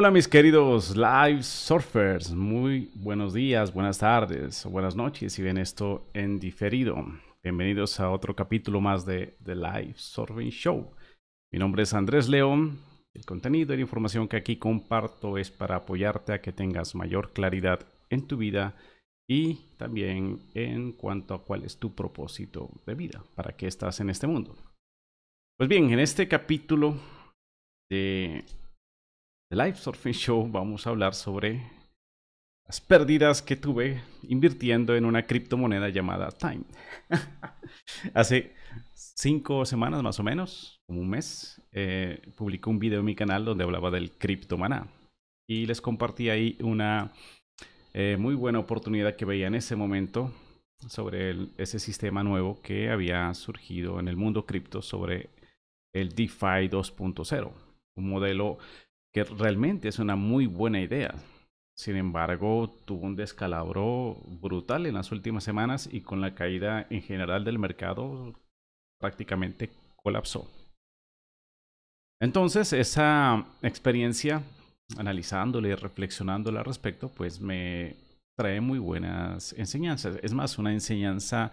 Hola mis queridos live surfers, muy buenos días, buenas tardes buenas noches si ven esto en diferido. Bienvenidos a otro capítulo más de The Live Surfing Show. Mi nombre es Andrés León. El contenido y la información que aquí comparto es para apoyarte a que tengas mayor claridad en tu vida y también en cuanto a cuál es tu propósito de vida, para qué estás en este mundo. Pues bien, en este capítulo de The Live Surfing Show vamos a hablar sobre las pérdidas que tuve invirtiendo en una criptomoneda llamada Time. Hace cinco semanas más o menos, un mes, eh, publicó un video en mi canal donde hablaba del criptomaná y les compartí ahí una eh, muy buena oportunidad que veía en ese momento sobre ese sistema nuevo que había surgido en el mundo cripto sobre el DeFi 2.0, un modelo que realmente es una muy buena idea. Sin embargo, tuvo un descalabro brutal en las últimas semanas y con la caída en general del mercado prácticamente colapsó. Entonces, esa experiencia, analizándole y reflexionándole al respecto, pues me trae muy buenas enseñanzas. Es más, una enseñanza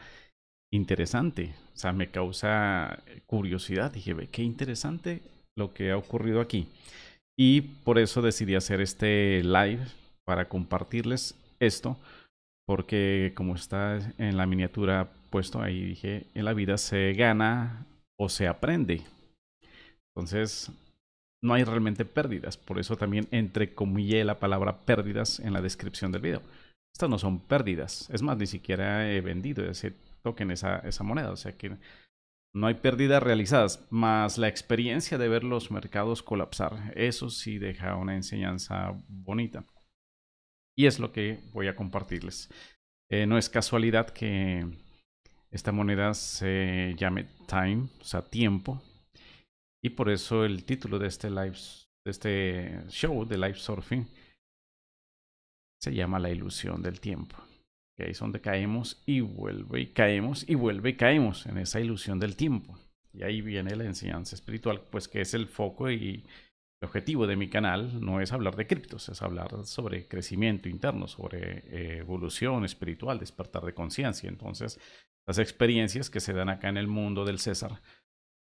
interesante. O sea, me causa curiosidad. Dije, ve, qué interesante lo que ha ocurrido aquí. Y por eso decidí hacer este live para compartirles esto, porque como está en la miniatura puesto ahí, dije, en la vida se gana o se aprende. Entonces, no hay realmente pérdidas. Por eso también entrecomillé la palabra pérdidas en la descripción del video. Estas no son pérdidas. Es más, ni siquiera he vendido ese token, esa, esa moneda. O sea que no hay pérdidas realizadas, más la experiencia de ver los mercados colapsar. Eso sí deja una enseñanza bonita. Y es lo que voy a compartirles. Eh, no es casualidad que esta moneda se llame Time, o sea, tiempo. Y por eso el título de este live, de este show de live surfing, se llama La ilusión del tiempo que ahí es donde caemos y vuelve y caemos y vuelve y caemos en esa ilusión del tiempo. Y ahí viene la enseñanza espiritual, pues que es el foco y el objetivo de mi canal no es hablar de criptos, es hablar sobre crecimiento interno, sobre eh, evolución espiritual, despertar de conciencia. Entonces, las experiencias que se dan acá en el mundo del César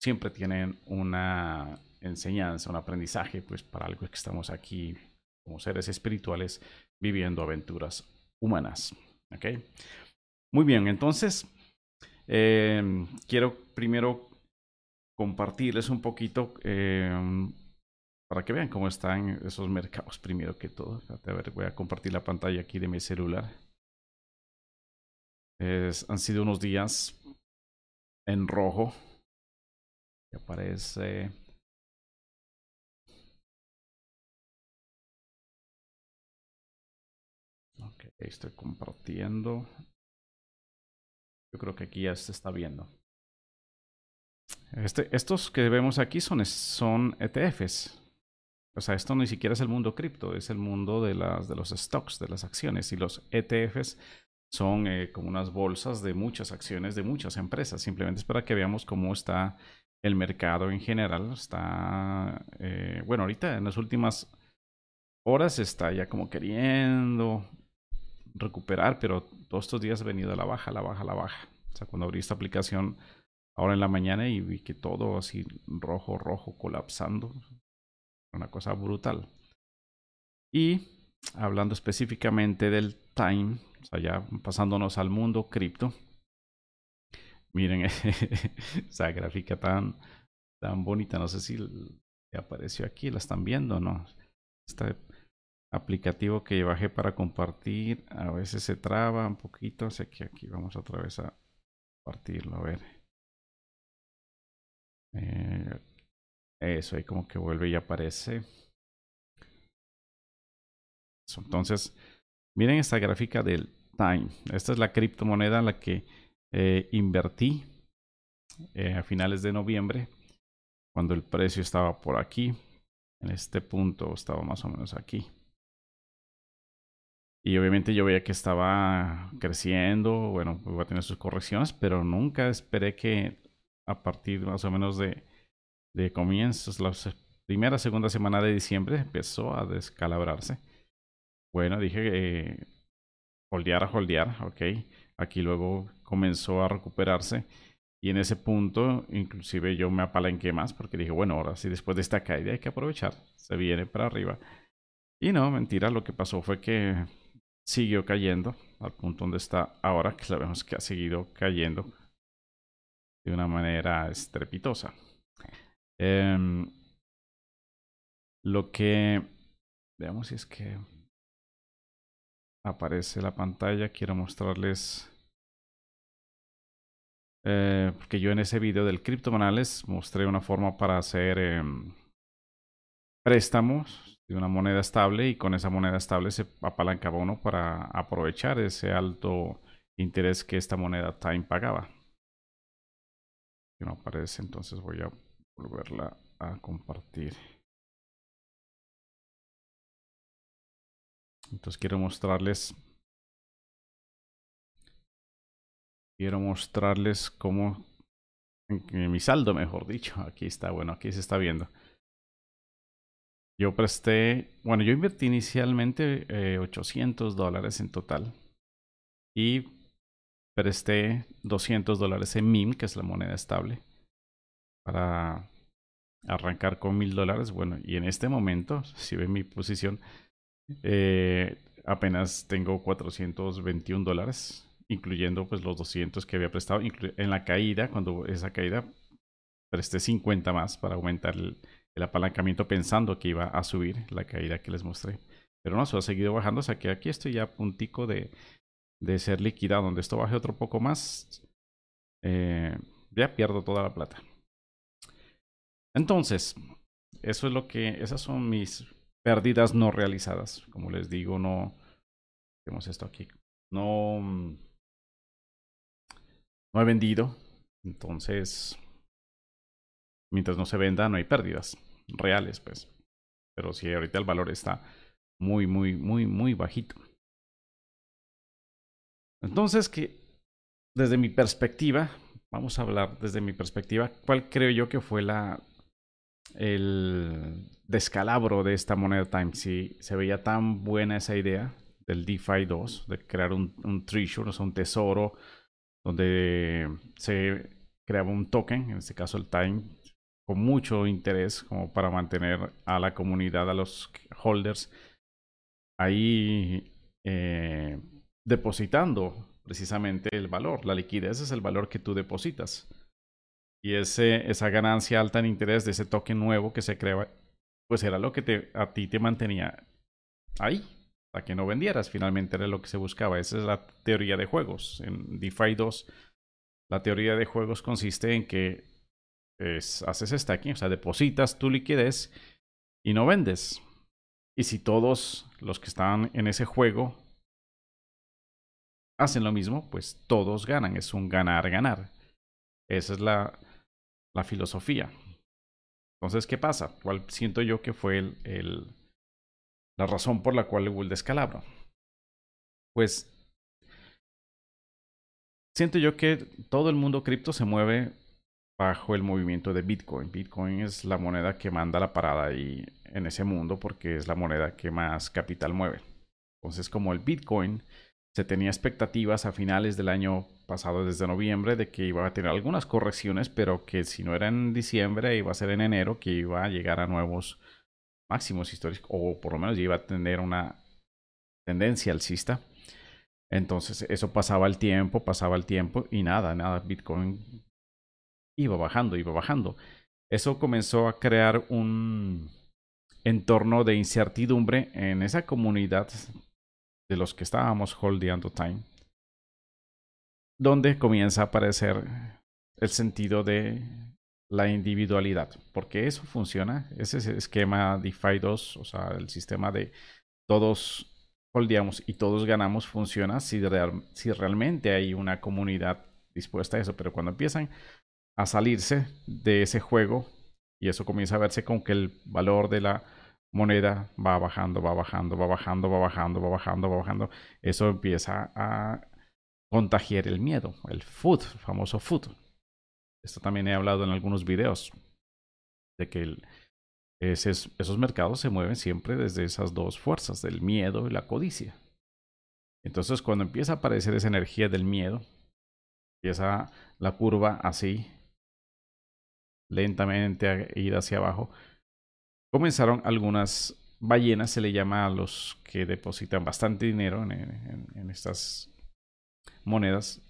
siempre tienen una enseñanza, un aprendizaje, pues para algo que estamos aquí como seres espirituales viviendo aventuras humanas. ¿Ok? Muy bien, entonces em, quiero primero compartirles un poquito em, para que vean cómo están esos mercados primero que todo. A ver, voy a compartir la pantalla aquí de mi celular. han sido unos días en rojo. Aparece estoy compartiendo. Yo creo que aquí ya se está viendo. Este, estos que vemos aquí son, son ETFs. O sea, esto ni siquiera es el mundo cripto, es el mundo de, las, de los stocks, de las acciones. Y los ETFs son eh, como unas bolsas de muchas acciones de muchas empresas. Simplemente es para que veamos cómo está el mercado en general. Está, eh, bueno, ahorita en las últimas horas está ya como queriendo recuperar, pero todos estos días he venido a la baja, la baja, la baja. O sea, cuando abrí esta aplicación ahora en la mañana y vi que todo así rojo, rojo, colapsando. Una cosa brutal. Y hablando específicamente del time, o sea, ya pasándonos al mundo cripto. Miren esa gráfica tan, tan bonita. No sé si apareció aquí, la están viendo, ¿no? Está aplicativo que bajé para compartir. A veces se traba un poquito, así que aquí vamos otra vez a compartirlo. A ver. Eh, eso ahí como que vuelve y aparece. Entonces, miren esta gráfica del Time. Esta es la criptomoneda en la que eh, invertí eh, a finales de noviembre, cuando el precio estaba por aquí. En este punto estaba más o menos aquí. Y obviamente yo veía que estaba creciendo, bueno, iba a tener sus correcciones, pero nunca esperé que a partir más o menos de, de comienzos, los primera, segunda semana de diciembre empezó a descalabrarse. Bueno, dije, eh, holdear a holdear, ok. Aquí luego comenzó a recuperarse y en ese punto inclusive yo me apalanqué más porque dije, bueno, ahora sí, después de esta caída hay que aprovechar, se viene para arriba. Y no, mentira, lo que pasó fue que siguió cayendo al punto donde está ahora, que sabemos que ha seguido cayendo de una manera estrepitosa. Em, lo que veamos si es que aparece la pantalla, quiero mostrarles eh, porque yo en ese video del criptomanales mostré una forma para hacer em, préstamos de una moneda estable y con esa moneda estable se apalancaba uno para aprovechar ese alto interés que esta moneda Time pagaba. Que no aparece, entonces voy a volverla a compartir. Entonces quiero mostrarles quiero mostrarles cómo mi saldo, mejor dicho, aquí está, bueno, aquí se está viendo. Yo presté, bueno, yo invertí inicialmente 800 eh, dólares en total y presté 200 dólares en MIM, que es la moneda estable, para arrancar con 1000 dólares. Bueno, y en este momento, si ven mi posición, eh, apenas tengo 421 dólares incluyendo pues los 200 que había prestado. En la caída, cuando esa caída, presté 50 más para aumentar el, apalancamiento pensando que iba a subir la caída que les mostré. Pero no, se ha seguido bajando, o sea que aquí estoy ya a puntico de, de ser liquidado. Donde esto baje otro poco más, eh, ya pierdo toda la plata. Entonces, eso es lo que, esas son mis pérdidas no realizadas. Como les digo, no, tenemos esto aquí. No, no he vendido. Entonces, mientras no se venda, no hay pérdidas reales, pues. Pero si ahorita el valor está muy, muy, muy, muy bajito. Entonces, que desde mi perspectiva, vamos a hablar desde mi perspectiva, ¿cuál creo yo que fue la el descalabro de esta moneda Time? Si se veía tan buena esa idea del DeFi 2, de crear un, un treasure, o sea, un tesoro donde se creaba un token, en este caso el Time, con mucho interés como para mantener a la comunidad, a los holders ahí eh, depositando precisamente el valor. La liquidez es el valor que tú depositas. Y ese, esa ganancia alta en interés de ese token nuevo que se crea, pues era lo que te, a ti te mantenía ahí, para que no vendieras. Finalmente era lo que se buscaba. Esa es la teoría de juegos. En DeFi 2, la teoría de juegos consiste en que es, haces stacking, o sea, depositas tu liquidez y no vendes. Y si todos los que están en ese juego hacen lo mismo, pues todos ganan. Es un ganar-ganar. Esa es la, la filosofía. Entonces, ¿qué pasa? ¿Cuál siento yo que fue el la razón por la cual hubo el descalabro. Pues siento yo que todo el mundo cripto se mueve bajo el movimiento de Bitcoin. Bitcoin es la moneda que manda la parada ahí en ese mundo porque es la moneda que más capital mueve. Entonces, como el Bitcoin se tenía expectativas a finales del año pasado, desde noviembre, de que iba a tener algunas correcciones, pero que si no era en diciembre, iba a ser en enero, que iba a llegar a nuevos máximos históricos, o por lo menos iba a tener una tendencia alcista. Entonces eso pasaba el tiempo, pasaba el tiempo y nada, nada, Bitcoin iba bajando, iba bajando. Eso comenzó a crear un entorno de incertidumbre en esa comunidad de los que estábamos holdeando time, donde comienza a aparecer el sentido de la individualidad, porque eso funciona, ese esquema DeFi 2, o sea, el sistema de todos holdeamos y todos ganamos funciona si realmente hay una comunidad dispuesta a eso, pero cuando empiezan a salirse de ese juego y eso comienza a verse con que el valor de la moneda va bajando, va bajando, va bajando, va bajando, va bajando, va bajando, eso empieza a contagiar el miedo, el food, el famoso food. Esto también he hablado en algunos videos. De que esos mercados se mueven siempre desde esas dos fuerzas, del miedo y la codicia. Entonces, cuando empieza a aparecer esa energía del miedo, empieza la curva así, lentamente a ir hacia abajo, comenzaron algunas ballenas, se le llama a los que depositan bastante dinero en, estas monedas,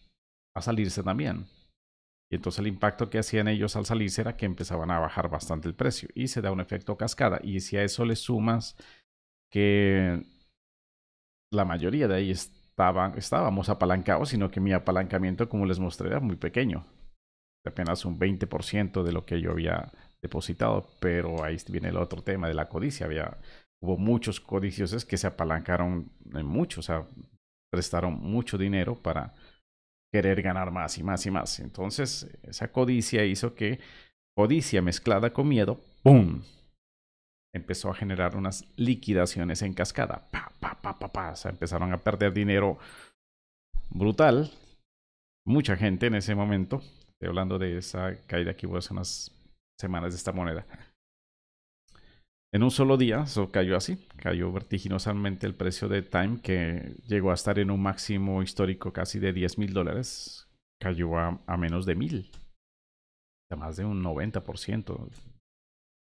a salirse también. Y entonces el impacto que hacían ellos al salirse era que empezaban a bajar bastante el precio y se da un efecto cascada. Y si a eso le sumas que la mayoría de ahí estábamos apalancados, sino que mi apalancamiento, como les mostré, era muy pequeño. Apenas un 20% de lo que yo había depositado. Pero ahí viene el otro tema de la codicia. Había, hubo muchos codiciosos que se apalancaron en mucho, o sea, prestaron mucho dinero para querer ganar más y más y más. Entonces, esa codicia hizo que codicia mezclada con miedo, ¡pum! Empezó a generar unas liquidaciones en cascada. Pa, pa, pa, pa, pa. O sea, empezaron a perder dinero brutal. Mucha gente en ese momento. Estoy hablando de esa caída que hubo hace unas semanas de esta moneda. En un solo día, eso cayó así, cayó vertiginosamente el precio de Time, que llegó a estar en un máximo histórico casi de 10 mil dólares, cayó a, menos de mil, a más de un 90%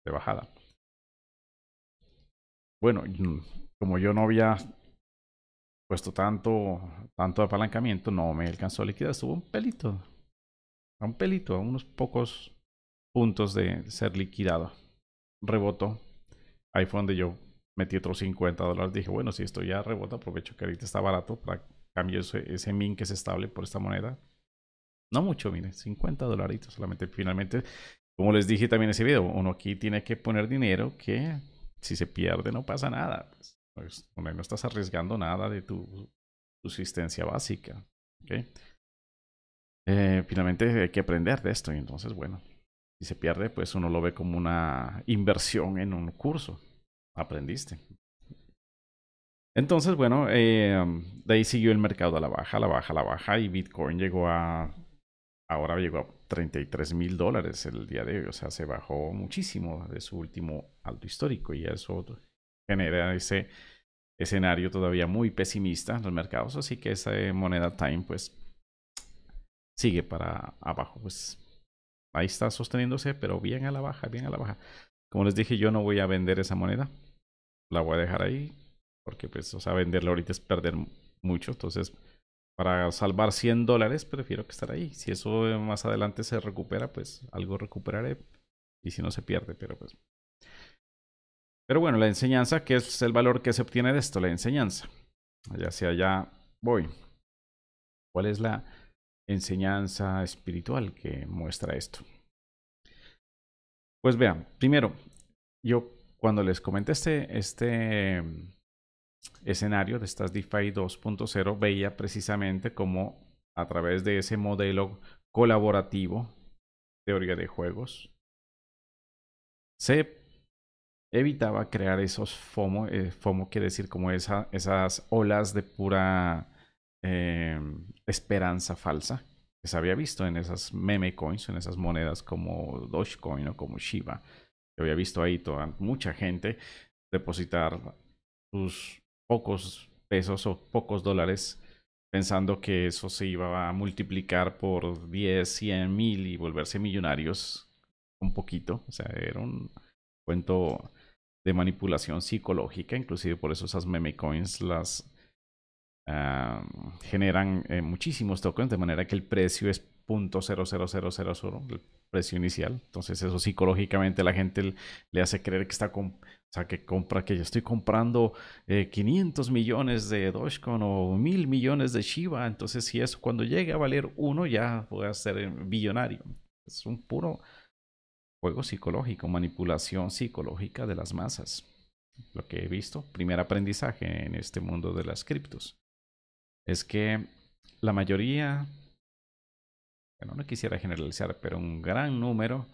de bajada. Bueno, como yo no había puesto tanto, tanto apalancamiento, no me alcanzó a liquidar, estuvo un pelito, a un pelito, a unos pocos puntos de ser liquidado. Rebotó Ahí fue donde yo metí otros 50 dólares. Dije, bueno, si esto ya rebota, aprovecho que ahorita está barato para cambiar ese, min que es estable por esta moneda. No mucho, mire, 50 dolaritos solamente. Finalmente, como les dije también en ese video, uno aquí tiene que poner dinero que si se pierde no pasa nada. Pues no estás arriesgando nada de tu subsistencia básica. ¿okay? Eh, finalmente hay que aprender de esto y entonces, bueno, si se pierde, pues uno lo ve como una inversión en un curso. Aprendiste. Entonces, bueno, eh, de ahí siguió el mercado a la baja, a la baja, a la baja y Bitcoin llegó a, ahora llegó a 33 mil dólares el día de hoy. O sea, se bajó muchísimo de su último alto histórico y eso genera ese escenario todavía muy pesimista en los mercados. Así que esa moneda Time, pues, sigue para abajo. Pues ahí está sosteniéndose, pero bien a la baja, bien a la baja. Como les dije, yo no voy a vender esa moneda. La voy a dejar ahí. Porque, pues, o sea, venderla ahorita es perder mucho. Entonces, para salvar 100 dólares, prefiero que estar ahí. Si eso más adelante se recupera, pues algo recuperaré. Y si no se pierde, pero pues. Pero bueno, la enseñanza, ¿qué es el valor que se obtiene de esto? La enseñanza. Ya sea allá voy. ¿Cuál es la enseñanza espiritual que muestra esto. Pues vean, primero, yo cuando les comenté este, este escenario de estas DeFi 2.0, veía precisamente cómo a través de ese modelo colaborativo, teoría de juegos, se evitaba crear esos FOMO, eh, FOMO quiere decir como esa, esas olas de pura Em, esperanza falsa que se había visto en esas meme coins, en esas monedas como Dogecoin o como Shiba. Se había visto ahí toda mucha gente depositar sus pocos pesos o pocos dólares pensando que eso se iba a multiplicar por 10, 100 mil y volverse millonarios un poquito. O sea, era un cuento de manipulación psicológica, inclusive por eso esas meme coins las generan eh, muchísimos tokens de manera que el precio es .00000 el precio inicial. Entonces eso psicológicamente la gente le hace creer que está o sea, que compra, que yo estoy comprando 500 eh, millones de Dogecoin o mil millones de Shiba. Entonces si eso cuando llegue a valer uno ya voy a ser billonario. Es un puro juego psicológico, manipulación psicológica de las masas. Lo que he visto, primer aprendizaje en este mundo de las criptos es que la mayoría, bueno, no quisiera generalizar, pero un gran número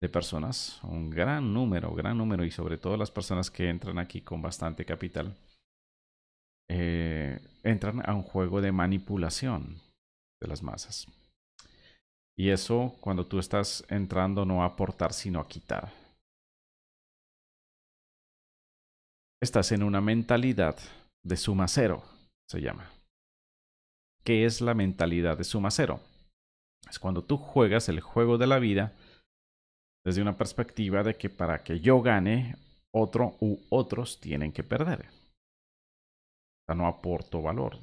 de personas, un gran número, gran número, y sobre todo las personas que entran aquí con bastante capital, eh, entran a un juego de manipulación de las masas. Y eso, cuando tú estás entrando, no a aportar, sino a quitar. estás en una mentalidad de suma cero, se llama. ¿Qué es la mentalidad de suma cero? Es cuando tú juegas el juego de la vida desde una perspectiva de que para que yo gane, otro u otros tienen que perder. O sea, no aporto valor.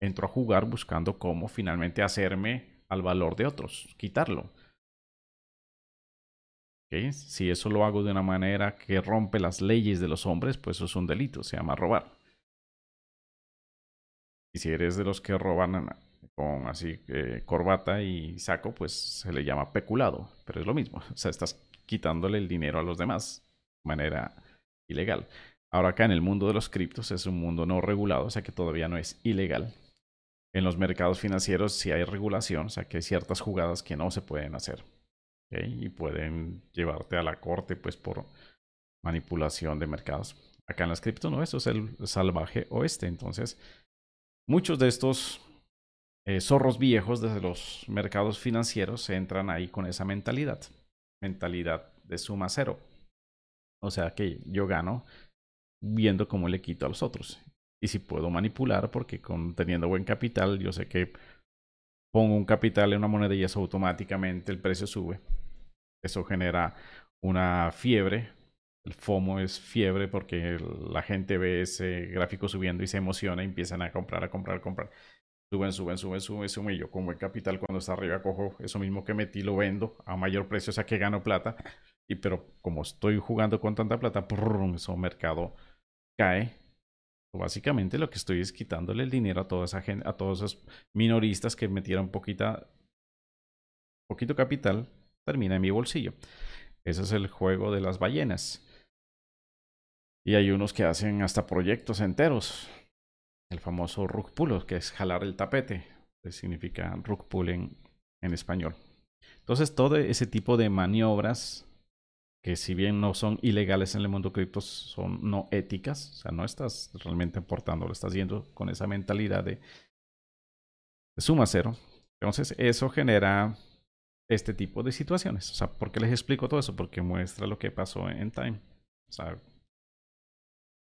Entro a jugar buscando cómo finalmente hacerme al valor de otros, quitarlo. Si eso lo hago de una manera que rompe las leyes de los hombres, pues eso es un delito, se llama robar. Y si eres de los que roban con así eh, corbata y saco, pues se le llama peculado, pero es lo mismo. O sea, estás quitándole el dinero a los demás de manera ilegal. Ahora acá en el mundo de los criptos es un mundo no regulado, o sea que todavía no es ilegal. En los mercados financieros sí hay regulación, o sea que hay ciertas jugadas que no se pueden hacer. Y pueden llevarte a la corte pues por manipulación de mercados. Acá en las criptos no, eso es el salvaje oeste. Entonces, muchos de estos eh, zorros viejos desde los mercados financieros entran ahí con esa mentalidad. Mentalidad de suma cero. O sea que yo gano viendo cómo le quito a los otros. Y si puedo manipular, porque con, teniendo buen capital, yo sé que pongo un capital en una moneda y eso automáticamente el precio sube. Eso genera una fiebre. El FOMO es fiebre porque la gente ve ese gráfico subiendo y se emociona y empiezan a comprar, a comprar, a comprar. Suben, suben, suben, suben, suben. Y yo con buen capital cuando está arriba cojo eso mismo que metí, lo vendo a mayor precio, o sea que gano plata. Y pero como estoy jugando con tanta plata, eso mercado cae. Básicamente lo que estoy es quitándole el dinero a toda esa gente, a todos esos minoristas que metieron poquita, poquito capital, termina en mi bolsillo. Ese es el juego de las ballenas. Y hay unos que hacen hasta proyectos enteros. El famoso rug pull, que es jalar el tapete, que significa rug pull en, en español. Entonces, todo ese tipo de maniobras que si bien no son ilegales en el mundo cripto, son no éticas, o sea, no estás realmente aportando, lo estás yendo con esa mentalidad de, de suma cero. Entonces, eso genera este tipo de situaciones. O sea, ¿por qué les explico todo eso? Porque muestra lo que pasó en Time. O sea,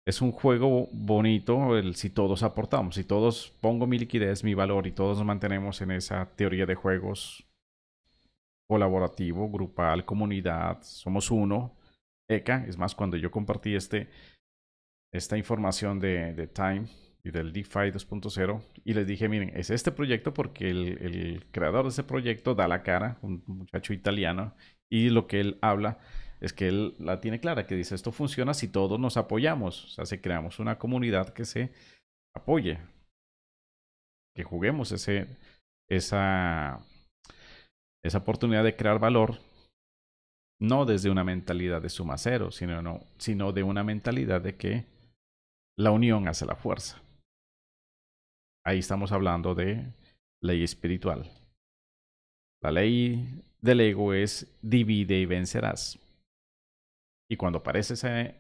es un juego bonito el si todos aportamos, si todos pongo mi liquidez, mi valor y todos nos mantenemos en esa teoría de juegos colaborativo, grupal, comunidad, somos uno. ECA, es más, cuando yo compartí este, esta información de, de Time y del DeFi 2.0 y les dije, miren, es este proyecto porque el, el, creador de ese proyecto da la cara, un muchacho italiano, y lo que él habla es que él la tiene clara, que dice, esto funciona si todos nos apoyamos, o sea, si creamos una comunidad que se apoye, que juguemos ese, esa esa oportunidad de crear valor no desde una mentalidad de suma cero, sino, no, sino de una mentalidad de que la unión hace la fuerza. Ahí estamos hablando de ley espiritual. La ley del ego es divide y vencerás. Y cuando aparece ese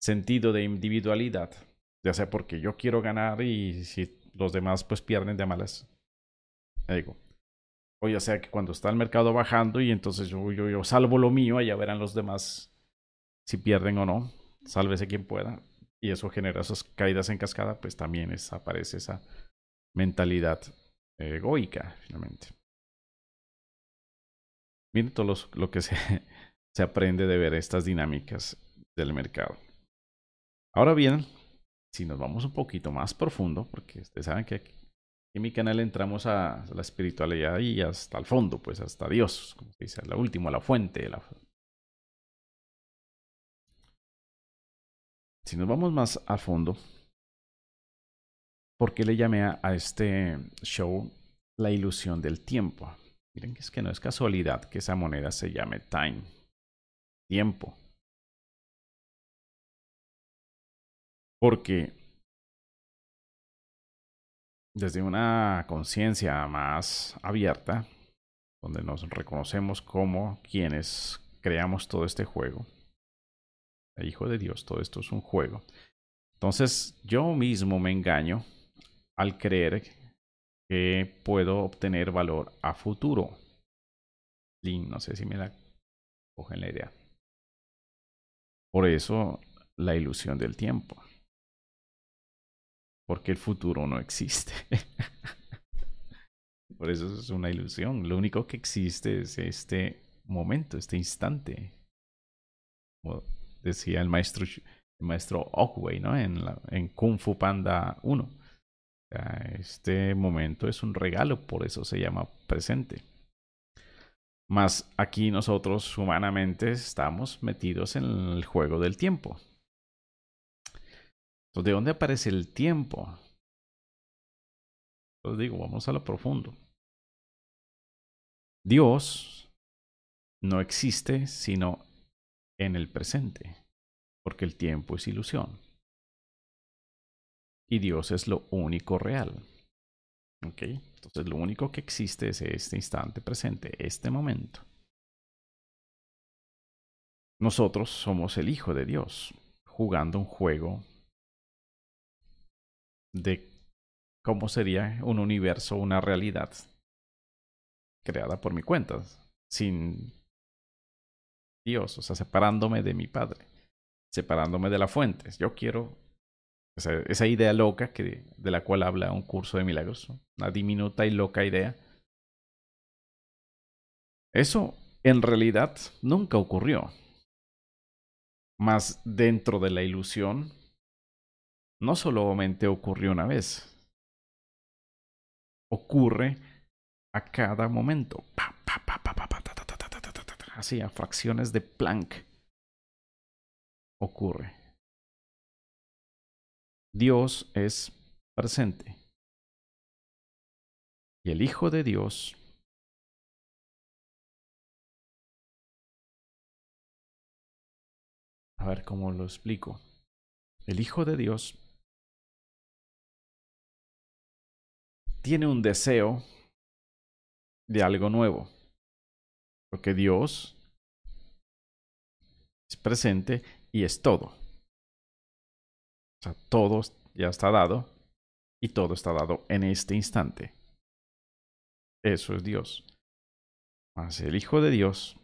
sentido de individualidad, ya sea porque yo quiero ganar y si los demás pues pierden de malas, ego o ya sea que cuando está el mercado bajando y entonces yo, yo, yo salvo lo mío, allá verán los demás si pierden o no, sálvese quien pueda. Y eso genera esas caídas en cascada, pues también es, aparece esa mentalidad egoica, finalmente. Miren todo lo que se, se aprende de ver estas dinámicas del mercado. Ahora bien, si nos vamos un poquito más profundo, porque ustedes saben que aquí en mi canal entramos a la espiritualidad y hasta el fondo, pues hasta Dios, como se dice, la última, la fuente. La... Si nos vamos más a fondo, ¿por qué le llamé a, este show la ilusión del tiempo? Miren que es que no es casualidad que esa moneda se llame time, tiempo. Porque desde una conciencia más abierta, donde nos reconocemos como quienes creamos todo este juego. El Hijo de Dios, todo esto es un juego. Entonces yo mismo me engaño al creer que puedo obtener valor a futuro. Link, no sé si me la cogen la idea. Por eso la ilusión del tiempo. Porque el futuro no existe. Por eso es una ilusión. Lo único que existe es este momento, este instante. Como decía el maestro, el maestro ¿no? En, en Kung Fu Panda 1. Este momento es un regalo, por eso se llama presente. Más aquí nosotros humanamente estamos metidos en el juego del tiempo. Entonces, ¿de dónde aparece el tiempo? Os digo, vamos a lo profundo. Dios no existe sino en el presente, porque el tiempo es ilusión. Y Dios es lo único real. ¿Ok? Entonces lo único que existe es este instante presente, este momento. Nosotros somos el Hijo de Dios, jugando un juego de cómo sería un universo, una realidad creada por mi cuenta, sin Dios, o sea, separándome de mi Padre, separándome de la fuente. Yo quiero esa, idea loca que, de la cual habla un curso de milagros, una diminuta y loca idea. Eso en realidad nunca ocurrió. Mas dentro de la ilusión, no solamente ocurrió una vez, ocurre a cada momento. Así, a fracciones de Planck. Ocurre. Dios es presente. Y el Hijo de Dios A ver cómo lo explico. El Hijo de Dios tiene un deseo de algo nuevo. Porque Dios es presente y es todo. O sea, todo ya está dado y todo está dado en este instante. Eso es Dios. Más el Hijo de Dios,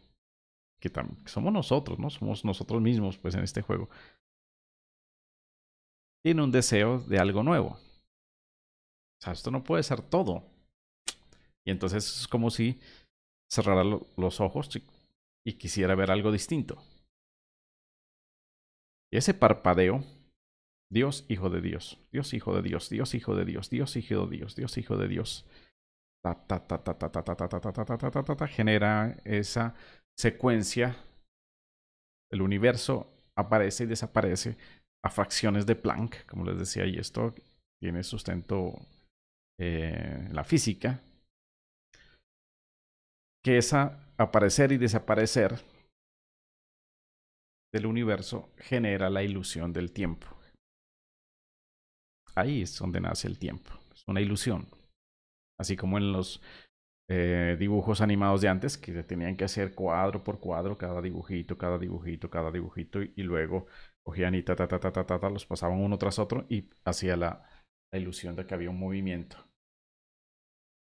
que somos nosotros, ¿no? Somos nosotros mismos, pues, en este juego. Tiene un deseo de algo nuevo. O sea, esto no puede ser todo. Y entonces es como si cerrara los ojos y quisiera ver algo distinto. Y ese parpadeo Dios, Hijo de Dios, Dios, Hijo de Dios, Dios, Hijo de Dios, Dios, Hijo de Dios, Dios, Hijo de Dios. Genera esa secuencia. El universo aparece y desaparece a fracciones de Planck, como les decía, y esto tiene sustento en la física. Que esa aparecer y desaparecer del universo genera la ilusión del tiempo. Ahí es donde nace el tiempo. Es una ilusión. Así como en los eh, dibujos animados de antes, que se tenían que hacer cuadro por cuadro, cada dibujito, cada dibujito, cada dibujito, y, luego cogían y ta, ta, ta, ta, ta, ta, los pasaban uno tras otro y hacía la, ilusión de que había un movimiento.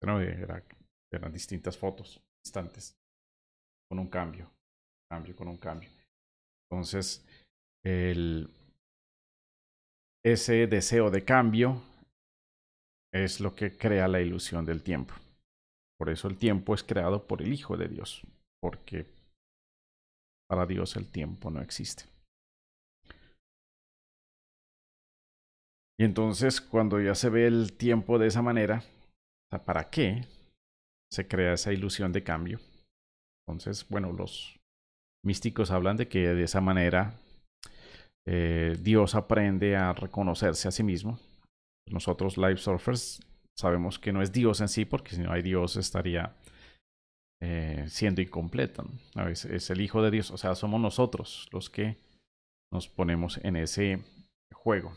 Pero eran distintas fotos, instantes, con un cambio, cambio, con un cambio. Entonces, el, ese deseo de cambio es lo que crea la ilusión del tiempo. Por eso el tiempo es creado por el Hijo de Dios, porque para Dios el tiempo no existe. Y entonces cuando ya se ve el tiempo de esa manera, ¿para qué se crea esa ilusión de cambio? Entonces, bueno, los místicos hablan de que de esa manera eh, Dios aprende a reconocerse a sí mismo. Nosotros, Live Surfers, sabemos que no es Dios en sí, porque si no hay Dios estaría eh, siendo incompleto. Es, es, el Hijo de Dios, o sea, somos nosotros los que nos ponemos en ese juego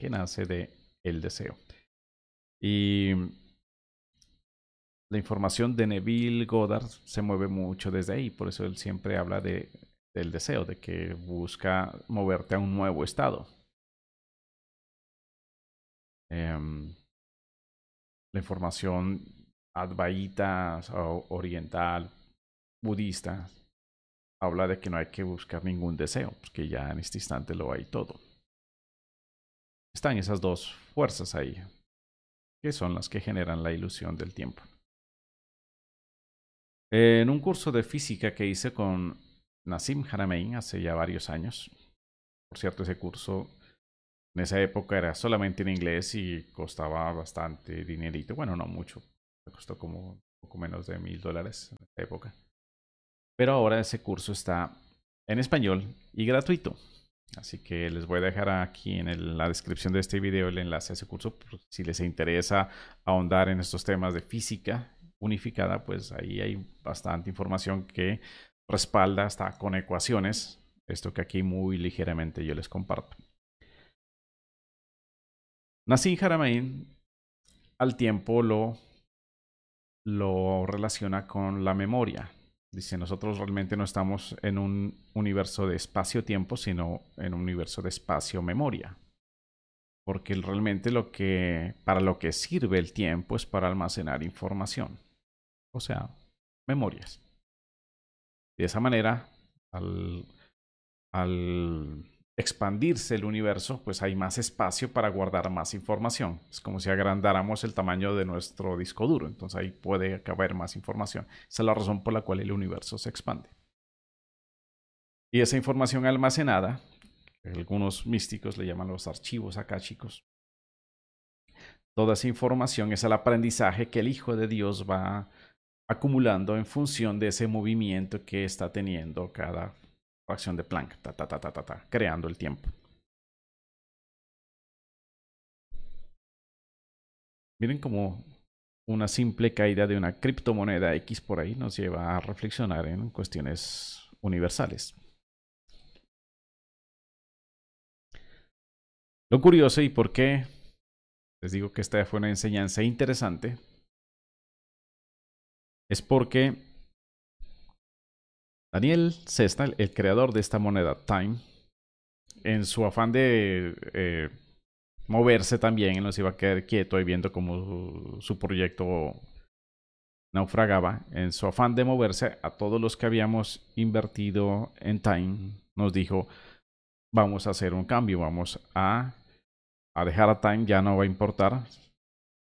que nace de el deseo. Y la información de Neville Goddard se mueve mucho desde ahí, por eso él siempre habla de del deseo, de que busca moverte a un nuevo estado. Em, la información advaita, oriental, budista, habla de que no hay que buscar ningún deseo, porque ya en este instante lo hay todo. Están esas dos fuerzas ahí, que son las que generan la ilusión del tiempo. En un curso de física que hice con Nassim Haramein hace ya varios años, por cierto, ese curso en esa época era solamente en inglés y costaba bastante dinerito. Bueno, no mucho, me costó como un poco menos de mil dólares en esa época. Pero ahora ese curso está en español y gratuito. Así que les voy a dejar aquí en la descripción de este video el enlace a ese curso. Si les interesa ahondar en estos temas de física unificada, pues ahí hay bastante información que respalda hasta con ecuaciones. Esto que aquí muy ligeramente yo les comparto. Nassim Haramein al tiempo lo, lo relaciona con la memoria. Dice, nosotros realmente no estamos en un universo de espacio-tiempo, sino en un universo de espacio-memoria. Porque realmente lo que, para lo que sirve el tiempo es para almacenar información. O sea, memorias. De esa manera, al, expandirse el universo, pues hay más espacio para guardar más información. Es como si agrandáramos el tamaño de nuestro disco duro, entonces ahí puede caber más información. Esa es la razón por la cual el universo se expande. Y esa información almacenada, algunos místicos le llaman los archivos chicos. toda esa información es el aprendizaje que el Hijo de Dios va acumulando en función de ese movimiento que está teniendo cada acción de Planck, ta, ta, ta, creando el tiempo. Miren cómo una simple caída de una criptomoneda X por ahí nos lleva a reflexionar en cuestiones universales. Lo curioso y por qué les digo que esta fue una enseñanza interesante es porque Daniel Cesta, el creador de esta moneda Time, en su afán de eh, moverse también, él no iba a quedar quieto y viendo cómo su, proyecto naufragaba, en su afán de moverse a todos los que habíamos invertido en Time, nos dijo, vamos a hacer un cambio, vamos a, a dejar a Time, ya no va a importar.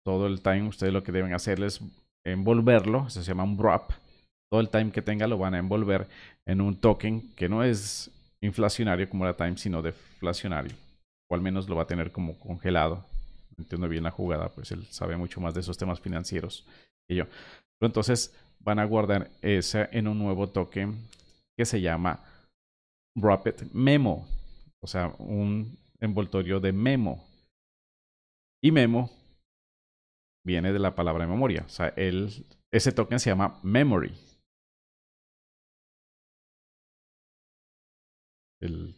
Todo el Time, ustedes lo que deben hacer es envolverlo, eso se llama un wrap, todo el time que tenga lo van a envolver en un token que no es inflacionario como la time, sino deflacionario. O al menos lo va a tener como congelado. Entiendo bien la jugada, pues él sabe mucho más de esos temas financieros que yo. Pero entonces van a guardar ese en un nuevo token que se llama Wrapped Memo. O sea, un envoltorio de memo. Y memo viene de la palabra memoria. O sea, ese token se llama memory. el,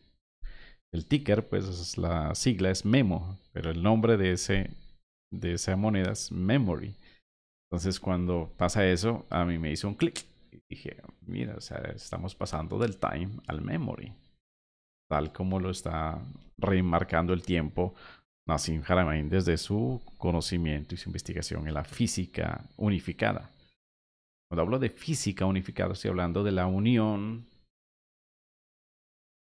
el ticker, pues la sigla es Memo, pero el nombre de, ese, de esa moneda es Memory. Entonces cuando pasa eso, a mí me hizo un clic y dije, mira, o sea, estamos pasando del time al memory, tal como lo está remarcando el tiempo Nassim Haramein desde su conocimiento y su investigación en la física unificada. Cuando hablo de física unificada, estoy hablando de la unión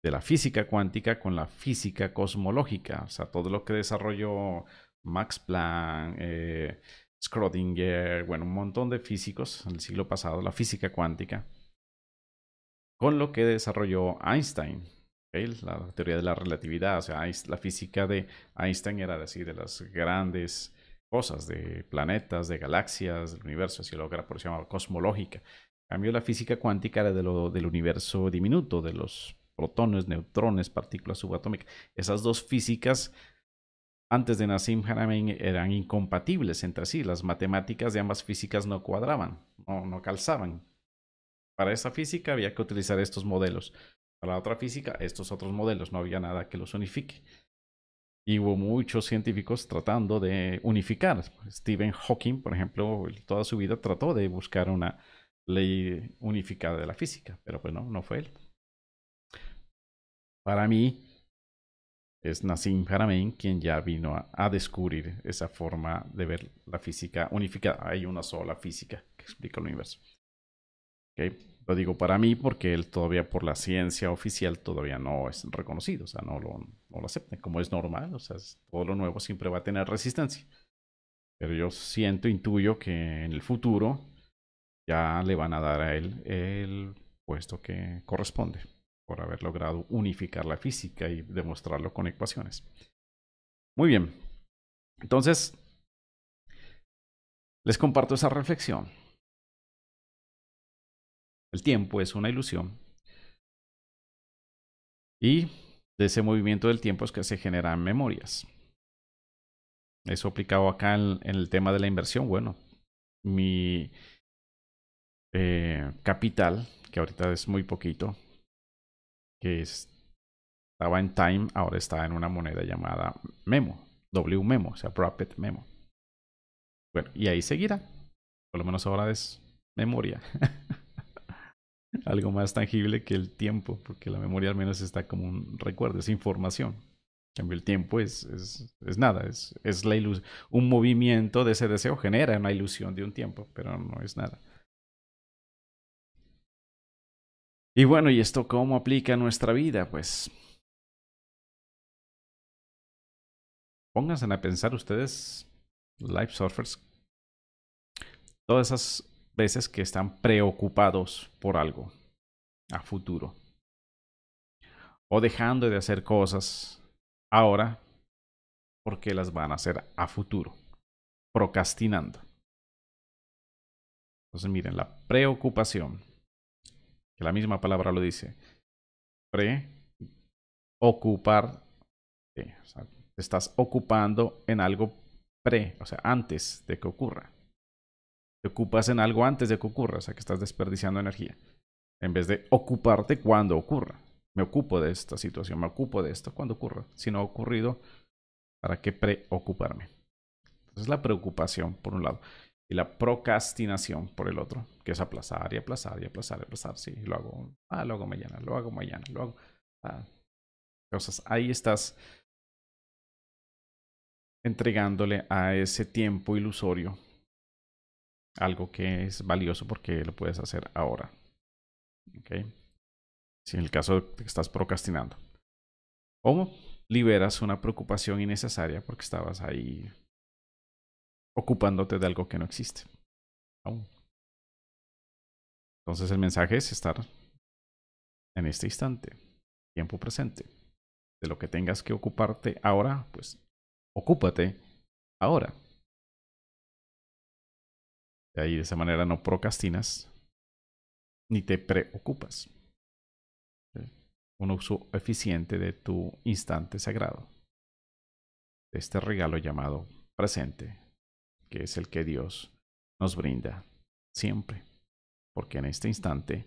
de la física cuántica con la física cosmológica. O sea, todo lo que desarrolló Max Planck, eh, Schrödinger, bueno, un montón de físicos en el siglo pasado, la física cuántica, con lo que desarrolló Einstein, la teoría de la relatividad. O sea, la física de Einstein era así de las grandes cosas, de planetas, de galaxias, del universo, así lo que por eso se llamaba cosmológica. En cambio, la física cuántica era de lo, del universo diminuto, de los protones, neutrones, partículas subatómicas. Esas dos físicas antes de Nassim Haramein eran incompatibles entre sí. Las matemáticas de ambas físicas no cuadraban, no, no calzaban. Para esa física había que utilizar estos modelos. Para la otra física, estos otros modelos. No había nada que los unifique. Y hubo muchos científicos tratando de unificar. Stephen Hawking, por ejemplo, toda su vida trató de buscar una ley unificada de la física, pero pues no, no fue él. Para mí, es Nassim Haramein quien ya vino a, descubrir esa forma de ver la física unificada. Hay una sola física que explica el universo. Okay. Lo digo para mí porque él todavía por la ciencia oficial todavía no es reconocido, o sea, no lo, no lo aceptan, como es normal, o sea, todo lo nuevo siempre va a tener resistencia. Pero yo siento, intuyo que en el futuro ya le van a dar a él el puesto que corresponde por haber logrado unificar la física y demostrarlo con ecuaciones. Muy bien. Entonces, les comparto esa reflexión. El tiempo es una ilusión. Y de ese movimiento del tiempo es que se generan memorias. Eso aplicado acá en, el tema de la inversión. Bueno, mi eh, capital, que ahorita es muy poquito, que estaba en Time, ahora está en una moneda llamada Memo, W Memo, o sea, Rapid Memo. Bueno, y ahí seguirá. Por lo menos ahora es memoria. Algo más tangible que el tiempo, porque la memoria al menos está como un recuerdo, es información. En cambio, el tiempo es, es, es nada, es, es la un movimiento de ese deseo genera una ilusión de un tiempo, pero no es nada. Y bueno, ¿y esto cómo aplica a nuestra vida? Pues pónganse a pensar ustedes, life surfers, todas esas veces que están preocupados por algo a futuro o dejando de hacer cosas ahora porque las van a hacer a futuro, procrastinando. Entonces miren, la preocupación que la misma palabra lo dice. Preocupar. Sea, te estás ocupando en algo pre, o sea, antes de que ocurra. Te ocupas en algo antes de que ocurra, o sea, que estás desperdiciando energía. En vez de ocuparte cuando ocurra. Me ocupo de esta situación, me ocupo de esto cuando ocurra. Si no ha ocurrido, ¿para qué preocuparme? Entonces la preocupación, por un lado y la procrastinación por el otro, que es aplazar y aplazar y aplazar y aplazar. Sí, lo hago, ah, lo hago mañana, lo hago mañana, lo hago. Ah, cosas. Ahí estás entregándole a ese tiempo ilusorio algo que es valioso porque lo puedes hacer ahora. Si en el caso de que estás procrastinando. O liberas una preocupación innecesaria porque estabas ahí ocupándote de algo que no existe. Aún. Entonces el mensaje es estar en este instante, tiempo presente. De lo que tengas que ocuparte ahora, pues ocúpate ahora. De ahí de esa manera no procrastinas ni te preocupas. Un uso eficiente de tu instante sagrado. De este regalo llamado presente que es el que Dios nos brinda siempre, porque en este instante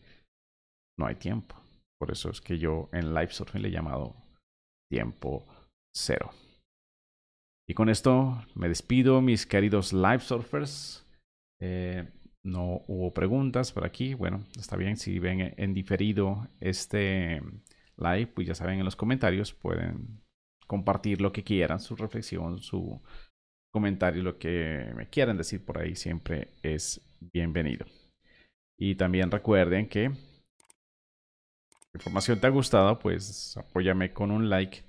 no hay tiempo. Por eso es que yo en Live Surfing le he llamado tiempo cero. Y con esto me despido, mis queridos Live Surfers. Eh, no hubo preguntas por aquí. Bueno, está bien. Si ven en diferido este live, pues ya saben en los comentarios pueden compartir lo que quieran, su reflexión, su, comentario, lo que me quieran decir por ahí siempre es bienvenido. Y también recuerden que la información te ha gustado, pues apóyame con un like,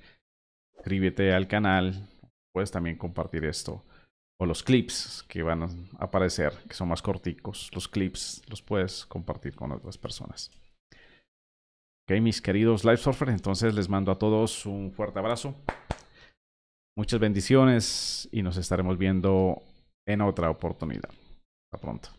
suscríbete al canal, puedes también compartir esto o los clips que van a aparecer, que son más corticos, los clips los puedes compartir con otras personas. Ok, mis queridos live surfers, entonces les mando a todos un fuerte abrazo. Muchas bendiciones y nos estaremos viendo en otra oportunidad. Hasta pronto.